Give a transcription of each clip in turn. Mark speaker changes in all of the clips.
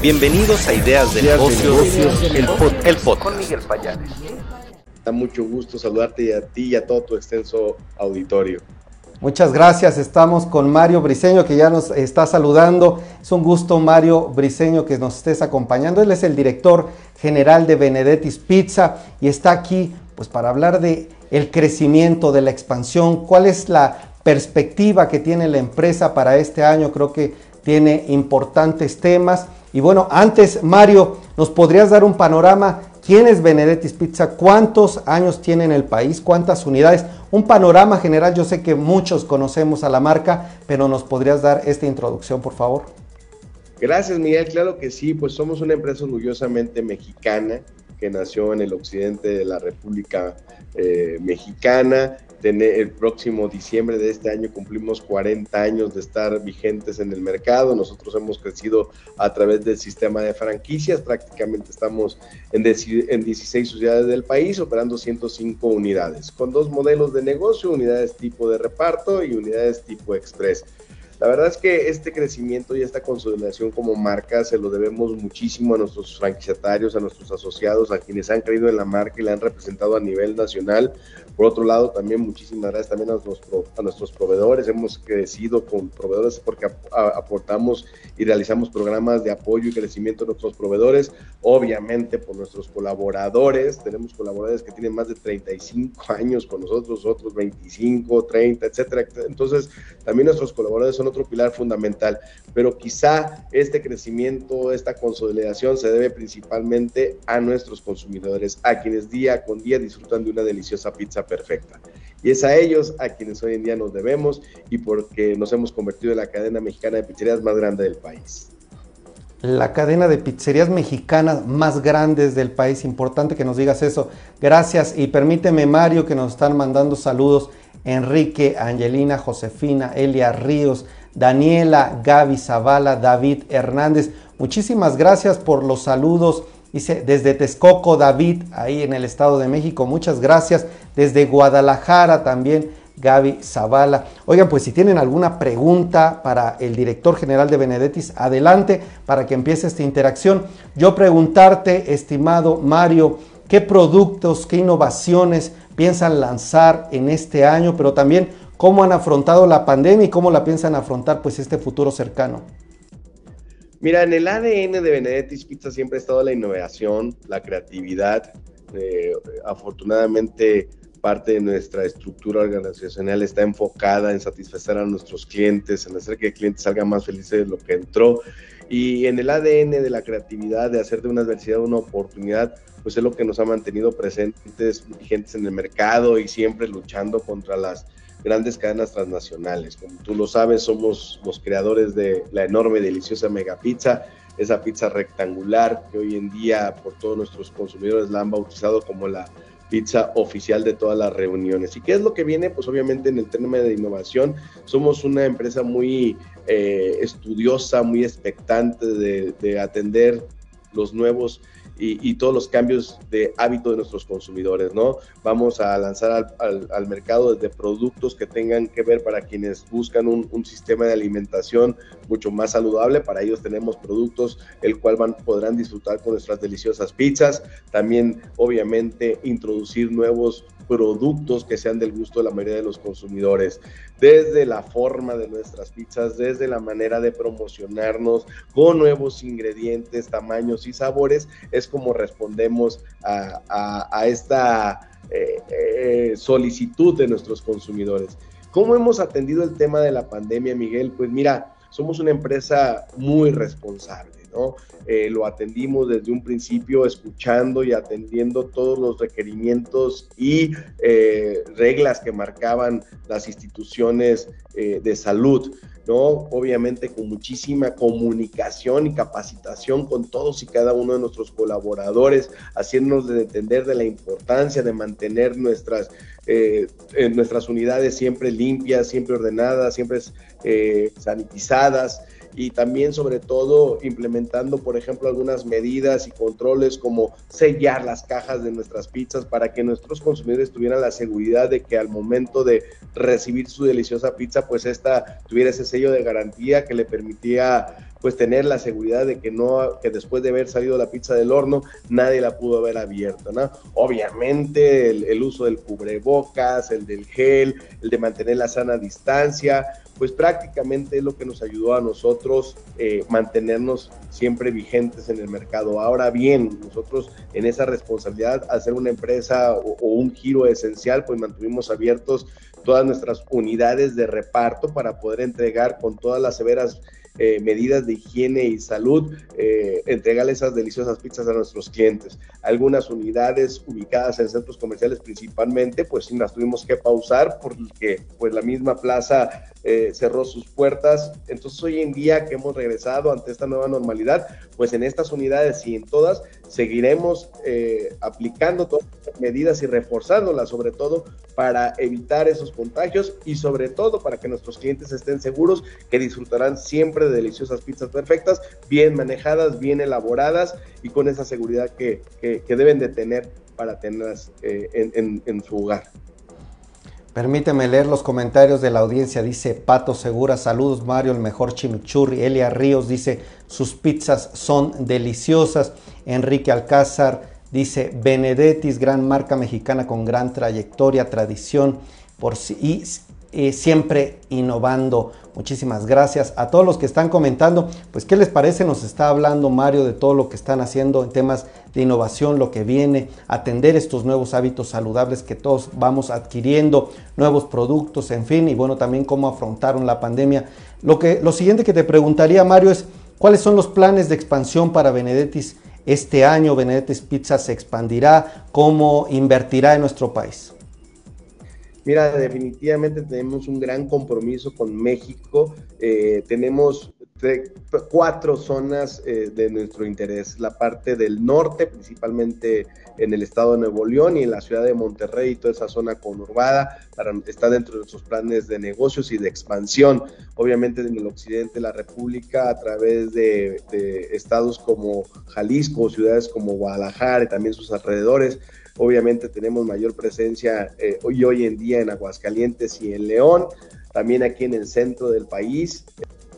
Speaker 1: Bienvenidos a Ideas de Negocios, el, podcast.
Speaker 2: Con Miguel Payares.
Speaker 3: Da mucho gusto saludarte a ti y a todo tu extenso auditorio.
Speaker 4: Muchas gracias. Estamos con Mario Briseño que ya nos está saludando. Es un gusto, Mario Briseño, que nos estés acompañando. Él es el director general de Benedetti's Pizza y está aquí pues para hablar de el crecimiento, de la expansión, cuál es la perspectiva que tiene la empresa para este año. Creo que tiene importantes temas. Y bueno, antes, Mario, ¿nos podrías dar un panorama? ¿Quién es Benedetti's Pizza? ¿Cuántos años tiene en el país? ¿Cuántas unidades? Un panorama general, yo sé que muchos conocemos a la marca, pero ¿nos podrías dar esta introducción, por favor?
Speaker 3: Gracias, Miguel. Claro que sí, pues somos una empresa orgullosamente mexicana que nació en el occidente de la República eh, Mexicana el próximo diciembre de este año cumplimos 40 años de estar vigentes en el mercado. Nosotros hemos crecido a través del sistema de franquicias. Prácticamente estamos en, en 16 ciudades del país operando 105 unidades, con dos modelos de negocio, unidades tipo de reparto y unidades tipo express. La verdad es que este crecimiento y esta consolidación como marca se lo debemos muchísimo a nuestros franquiciatarios, a nuestros asociados, a quienes han creído en la marca y la han representado a nivel nacional. Por otro lado, también muchísimas gracias también a nuestros, a nuestros proveedores. Hemos crecido con proveedores porque aportamos y realizamos programas de apoyo y crecimiento de nuestros proveedores. Obviamente por nuestros colaboradores. Tenemos colaboradores que tienen más de 35 años con nosotros, otros 25, 30, etcétera. Entonces, también nuestros colaboradores son otro pilar fundamental, pero quizá este crecimiento, esta consolidación se debe principalmente a nuestros consumidores, a quienes día con día disfrutan de una deliciosa pizza perfecta. Y es a ellos a quienes hoy en día nos debemos y porque nos hemos convertido en la cadena mexicana de pizzerías más grande del país
Speaker 4: la cadena de pizzerías mexicanas más grandes del país. Importante que nos digas eso. Gracias y permíteme Mario que nos están mandando saludos. Enrique, Angelina, Josefina, Elia Ríos, Daniela, Gaby Zavala, David Hernández. Muchísimas gracias por los saludos. Dice desde Texcoco, David, ahí en el Estado de México. Muchas gracias. Desde Guadalajara también, Gaby Zavala. Oigan, pues si tienen alguna pregunta para el director general de Benedettis, adelante para que empiece esta interacción. Yo preguntarte, estimado Mario, qué productos, qué innovaciones piensan lanzar en este año, pero también cómo han afrontado la pandemia y cómo la piensan afrontar pues este futuro cercano.
Speaker 3: Mira, en el ADN de Benedetti's Pizza siempre ha estado la innovación, la creatividad. Eh, afortunadamente, parte de nuestra estructura organizacional está enfocada en satisfacer a nuestros clientes, en hacer que el cliente salga más feliz de lo que entró. Y en el ADN de la creatividad, de hacer de una adversidad una oportunidad, pues es lo que nos ha mantenido presentes, vigentes en el mercado y siempre luchando contra las grandes cadenas transnacionales. Como tú lo sabes, somos los creadores de la enorme, deliciosa Mega Pizza, esa pizza rectangular que hoy en día por todos nuestros consumidores la han bautizado como la pizza oficial de todas las reuniones. ¿Y qué es lo que viene? Pues obviamente en el tema de innovación somos una empresa muy eh, estudiosa, muy expectante de, de atender los nuevos y, todos los cambios de hábito de nuestros consumidores, ¿no? Vamos a lanzar al, mercado desde productos que tengan que ver para quienes buscan un, sistema de alimentación mucho más saludable. Para ellos tenemos productos el cual van, podrán disfrutar con nuestras deliciosas pizzas. También, obviamente, introducir nuevos productos que sean del gusto de la mayoría de los consumidores, desde la forma de nuestras pizzas, desde la manera de promocionarnos con nuevos ingredientes, tamaños y sabores, es como respondemos a, esta eh, eh, solicitud de nuestros consumidores. ¿Cómo hemos atendido el tema de la pandemia, Miguel? Pues mira, somos una empresa muy responsable. Eh, lo atendimos desde un principio escuchando y atendiendo todos los requerimientos y reglas que marcaban las instituciones de salud. ¿no? Obviamente con muchísima comunicación y capacitación con todos y cada uno de nuestros colaboradores, haciéndonos entender de la importancia de mantener nuestras, eh, nuestras unidades siempre limpias, siempre ordenadas, siempre eh, sanitizadas y también sobre todo implementando, por ejemplo, algunas medidas y controles como sellar las cajas de nuestras pizzas para que nuestros consumidores tuvieran la seguridad de que al momento de recibir su deliciosa pizza, pues esta tuviera ese sello de garantía que le permitía pues tener la seguridad de que no, que después de haber salido la pizza del horno, nadie la pudo haber abierto, ¿no? Obviamente el, uso del cubrebocas, el del gel, el de mantener la sana distancia, pues prácticamente es lo que nos ayudó a nosotros eh, mantenernos siempre vigentes en el mercado. Ahora bien, nosotros en esa responsabilidad, hacer una empresa o un giro esencial, pues mantuvimos abiertos todas nuestras unidades de reparto para poder entregar con todas las severas eh, medidas de higiene y salud, eh, entregarle esas deliciosas pizzas a nuestros clientes. Algunas unidades ubicadas en centros comerciales principalmente, pues sí las tuvimos que pausar porque pues la misma plaza eh, cerró sus puertas. Entonces hoy en día que hemos regresado ante esta nueva normalidad, pues en estas unidades y en todas seguiremos eh, aplicando todas las medidas y reforzándolas sobre todo para evitar esos contagios y sobre todo para que nuestros clientes estén seguros que disfrutarán siempre de deliciosas pizzas perfectas, bien manejadas, bien elaboradas y con esa seguridad que, que, deben de tener para tenerlas eh, en, en su hogar.
Speaker 4: Permíteme leer los comentarios de la audiencia. Dice Pato Segura, saludos Mario, el mejor chimichurri. Elia Ríos dice, sus pizzas son deliciosas. Enrique Alcázar dice, Benedettis, gran marca mexicana con gran trayectoria, tradición por y siempre innovando. Muchísimas gracias a todos los que están comentando. Pues, ¿qué les parece? Nos está hablando Mario de todo lo que están haciendo en temas de innovación, lo que viene, atender estos nuevos hábitos saludables que todos vamos adquiriendo, nuevos productos, en fin, y bueno, también cómo afrontaron la pandemia. Lo, que, lo siguiente que te preguntaría, Mario, es cuáles son los planes de expansión para Benedettis este año. Benedettis Pizza se expandirá, cómo invertirá en nuestro país.
Speaker 3: Mira, definitivamente tenemos un gran compromiso con México. Eh, tenemos cuatro zonas eh, de nuestro interés. La parte del norte, principalmente en el estado de Nuevo León y en la ciudad de Monterrey, toda esa zona conurbada, para, está dentro de nuestros planes de negocios y de expansión. Obviamente en el occidente de la República, a través de, de estados como Jalisco, ciudades como Guadalajara y también sus alrededores, Obviamente tenemos mayor presencia eh, hoy, hoy en día en Aguascalientes y en León, también aquí en el centro del país,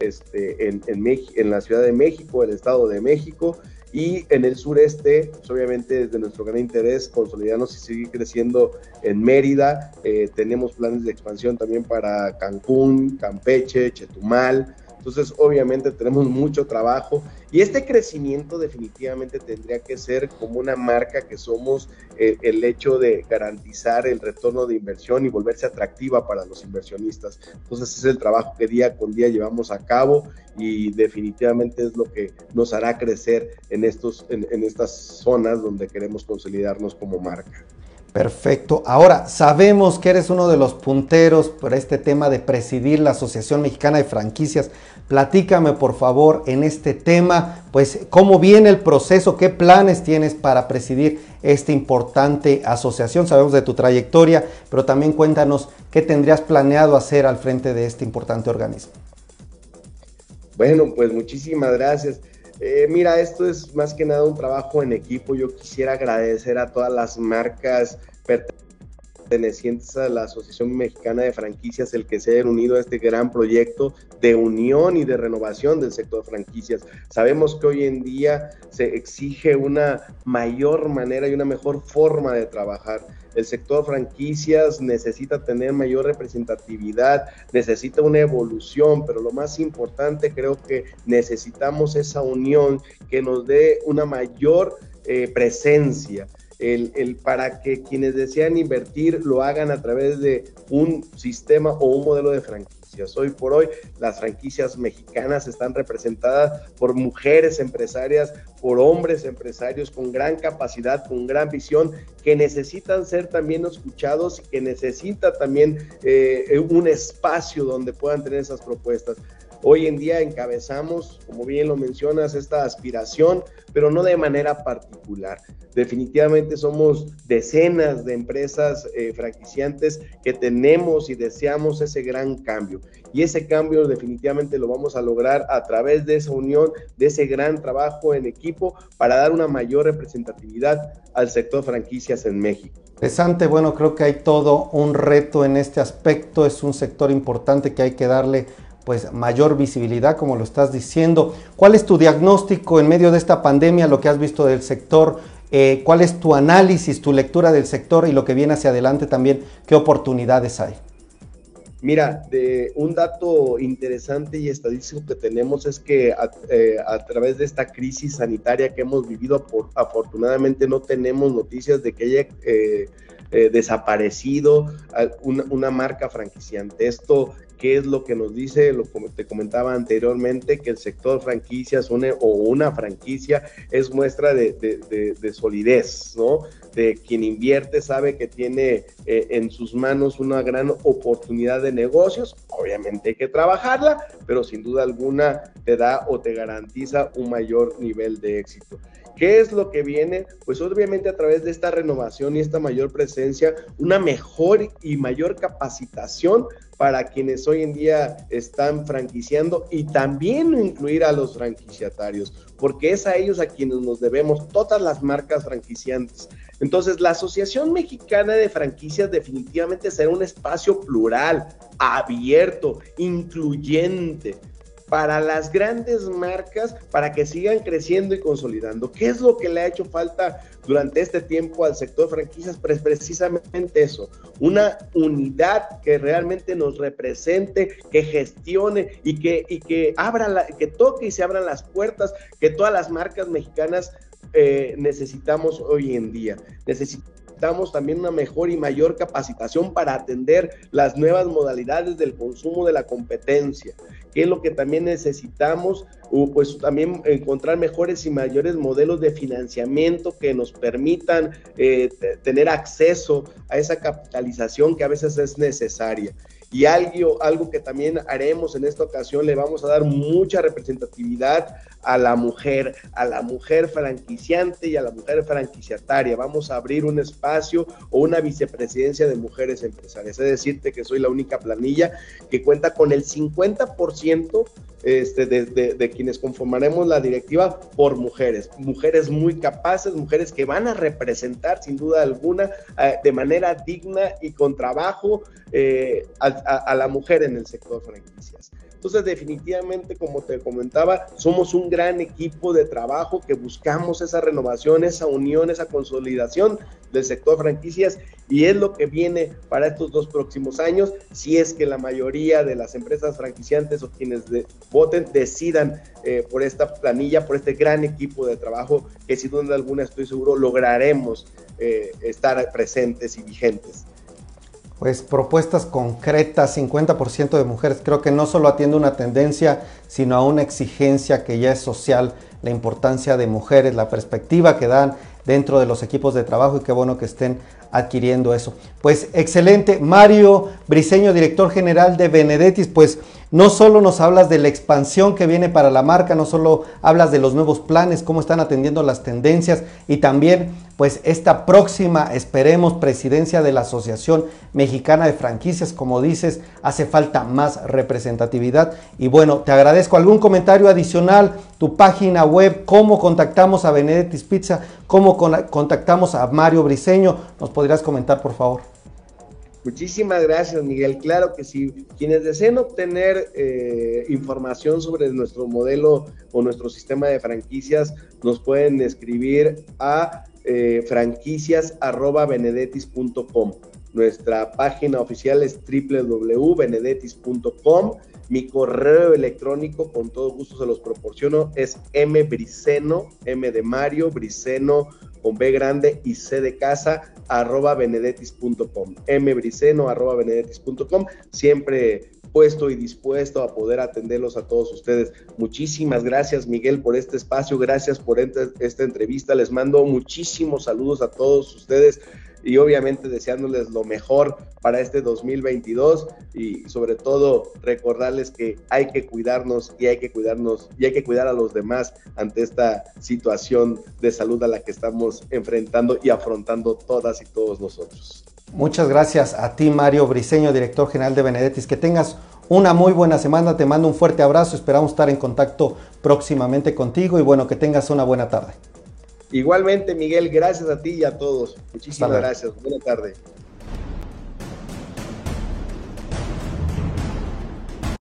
Speaker 3: este, en, en, en la Ciudad de México, el Estado de México, y en el sureste, pues obviamente desde nuestro gran interés consolidarnos y seguir creciendo en Mérida. Eh, tenemos planes de expansión también para Cancún, Campeche, Chetumal, entonces, obviamente tenemos mucho trabajo y este crecimiento definitivamente tendría que ser como una marca que somos eh, el hecho de garantizar el retorno de inversión y volverse atractiva para los inversionistas. Entonces, es el trabajo que día con día llevamos a cabo y definitivamente es lo que nos hará crecer en, estos, en, en estas zonas donde queremos consolidarnos como marca.
Speaker 4: Perfecto. Ahora, sabemos que eres uno de los punteros por este tema de presidir la Asociación Mexicana de Franquicias. Platícame, por favor, en este tema, pues, cómo viene el proceso, qué planes tienes para presidir esta importante asociación. Sabemos de tu trayectoria, pero también cuéntanos qué tendrías planeado hacer al frente de este importante organismo.
Speaker 3: Bueno, pues muchísimas gracias. Eh, mira, esto es más que nada un trabajo en equipo. Yo quisiera agradecer a todas las marcas pertenecientes a la Asociación Mexicana de Franquicias el que se hayan unido a este gran proyecto de unión y de renovación del sector de franquicias. Sabemos que hoy en día se exige una mayor manera y una mejor forma de trabajar el sector franquicias necesita tener mayor representatividad, necesita una evolución, pero lo más importante creo que necesitamos esa unión que nos dé una mayor eh, presencia. El, el, para que quienes desean invertir lo hagan a través de un sistema o un modelo de franquicia Hoy por hoy las franquicias mexicanas están representadas por mujeres empresarias, por hombres empresarios con gran capacidad, con gran visión, que necesitan ser también escuchados y que necesita también eh, un espacio donde puedan tener esas propuestas. Hoy en día encabezamos, como bien lo mencionas, esta aspiración, pero no de manera particular. Definitivamente somos decenas de empresas eh, franquiciantes que tenemos y deseamos ese gran cambio. Y ese cambio definitivamente lo vamos a lograr a través de esa unión, de ese gran trabajo en equipo para dar una mayor representatividad al sector franquicias en México.
Speaker 4: Interesante, bueno, creo que hay todo un reto en este aspecto, es un sector importante que hay que darle pues mayor visibilidad, como lo estás diciendo. ¿Cuál es tu diagnóstico en medio de esta pandemia, lo que has visto del sector? Eh, ¿Cuál es tu análisis, tu lectura del sector y lo que viene hacia adelante también? ¿Qué oportunidades hay?
Speaker 3: Mira, de un dato interesante y estadístico que tenemos es que a, eh, través de esta crisis sanitaria que hemos vivido, afortunadamente no tenemos noticias de que haya eh, eh, desaparecido una, una, marca franquiciante. Esto qué es lo que nos dice, lo como te comentaba anteriormente, que el sector franquicias una, o una franquicia es muestra de, de, solidez, ¿no? De quien invierte sabe que tiene eh, en sus manos una gran oportunidad de negocios, obviamente hay que trabajarla, pero sin duda alguna te da o te garantiza un mayor nivel de éxito. ¿Qué es lo que viene? Pues obviamente a través de esta renovación y esta mayor presencia, una mejor y mayor capacitación para quienes hoy en día están franquiciando y también incluir a los franquiciatarios, porque es a ellos a quienes nos debemos todas las marcas franquiciantes. Entonces, la Asociación Mexicana de Franquicias definitivamente será un espacio plural, abierto, incluyente, para las grandes marcas para que sigan creciendo y consolidando. ¿Qué es lo que le ha hecho falta durante este tiempo al sector franquicias? Pues precisamente eso, una unidad que realmente nos represente, que gestione y que, y que abra, la, que toque y se abran las puertas que todas las marcas mexicanas eh, necesitamos hoy en día. Necesitamos necesitamos también una mejor y mayor capacitación para atender las nuevas modalidades del consumo de la competencia, que es lo que también necesitamos, pues también encontrar mejores y mayores modelos de financiamiento que nos permitan eh, tener acceso a esa capitalización que a veces es necesaria. Y algo, algo que también haremos en esta ocasión, le vamos a dar mucha representatividad a la mujer, a la mujer franquiciante y a la mujer franquiciataria. Vamos a abrir un espacio o una vicepresidencia de mujeres empresarias. Es decirte que soy la única planilla que cuenta con el 50% este, de, quienes conformaremos la directiva por mujeres, mujeres muy capaces, mujeres que van a representar sin duda alguna eh, de manera digna y con trabajo eh, a, la mujer en el sector franquicias. Entonces, definitivamente, como te comentaba, somos un gran equipo de trabajo que buscamos esa renovación, esa unión, esa consolidación del sector franquicias y es lo que viene para estos dos próximos años, si es que la mayoría de las empresas franquiciantes o quienes voten decidan eh, por esta planilla, por este gran equipo de trabajo que sin duda alguna estoy seguro lograremos eh, estar presentes y vigentes
Speaker 4: pues propuestas concretas, 50% de mujeres. Creo que no solo atiende una tendencia, sino a una exigencia que ya es social, la importancia de mujeres, la perspectiva que dan dentro de los equipos de trabajo y qué bueno que estén adquiriendo eso. Pues excelente, Mario Briseño, director general de Benedetis, pues no solo nos hablas de la expansión que viene para la marca, no solo hablas de los nuevos planes, cómo están atendiendo las tendencias y también pues esta próxima, esperemos, presidencia de la Asociación Mexicana de Franquicias, como dices, hace falta más representatividad. Y bueno, te agradezco. ¿Algún comentario adicional? Tu página web, cómo contactamos a Benedettis Pizza, cómo contactamos a Mario Briseño, ¿nos podrías comentar, por favor?
Speaker 3: Muchísimas gracias, Miguel. Claro que sí. Quienes deseen obtener eh, información sobre nuestro modelo o nuestro sistema de franquicias, nos pueden escribir a eh, franquicias.benedetis.com. Nuestra página oficial es www.benedetis.com. Mi correo electrónico, con todo gusto se los proporciono, es mbriceno, m de Mario, briceno con B grande y C de casa, arroba benedetis.com. mbriceno, arroba benedetis.com. Siempre puesto y dispuesto a poder atenderlos a todos ustedes. Muchísimas gracias, Miguel, por este espacio. Gracias por esta entrevista. Les mando muchísimos saludos a todos ustedes. Y obviamente deseándoles lo mejor para este 2022 y sobre todo recordarles que hay que cuidarnos y hay que cuidarnos y hay que cuidar a los demás ante esta situación de salud a la que estamos enfrentando y afrontando todas y todos nosotros.
Speaker 4: Muchas gracias a ti, Mario Briseño, director general de Benedetis. Que tengas una muy buena semana. Te mando un fuerte abrazo. Esperamos estar en contacto próximamente contigo y bueno, que tengas una buena tarde.
Speaker 3: Igualmente, Miguel, gracias a ti y a todos. Muchísimas gracias. Buena tarde.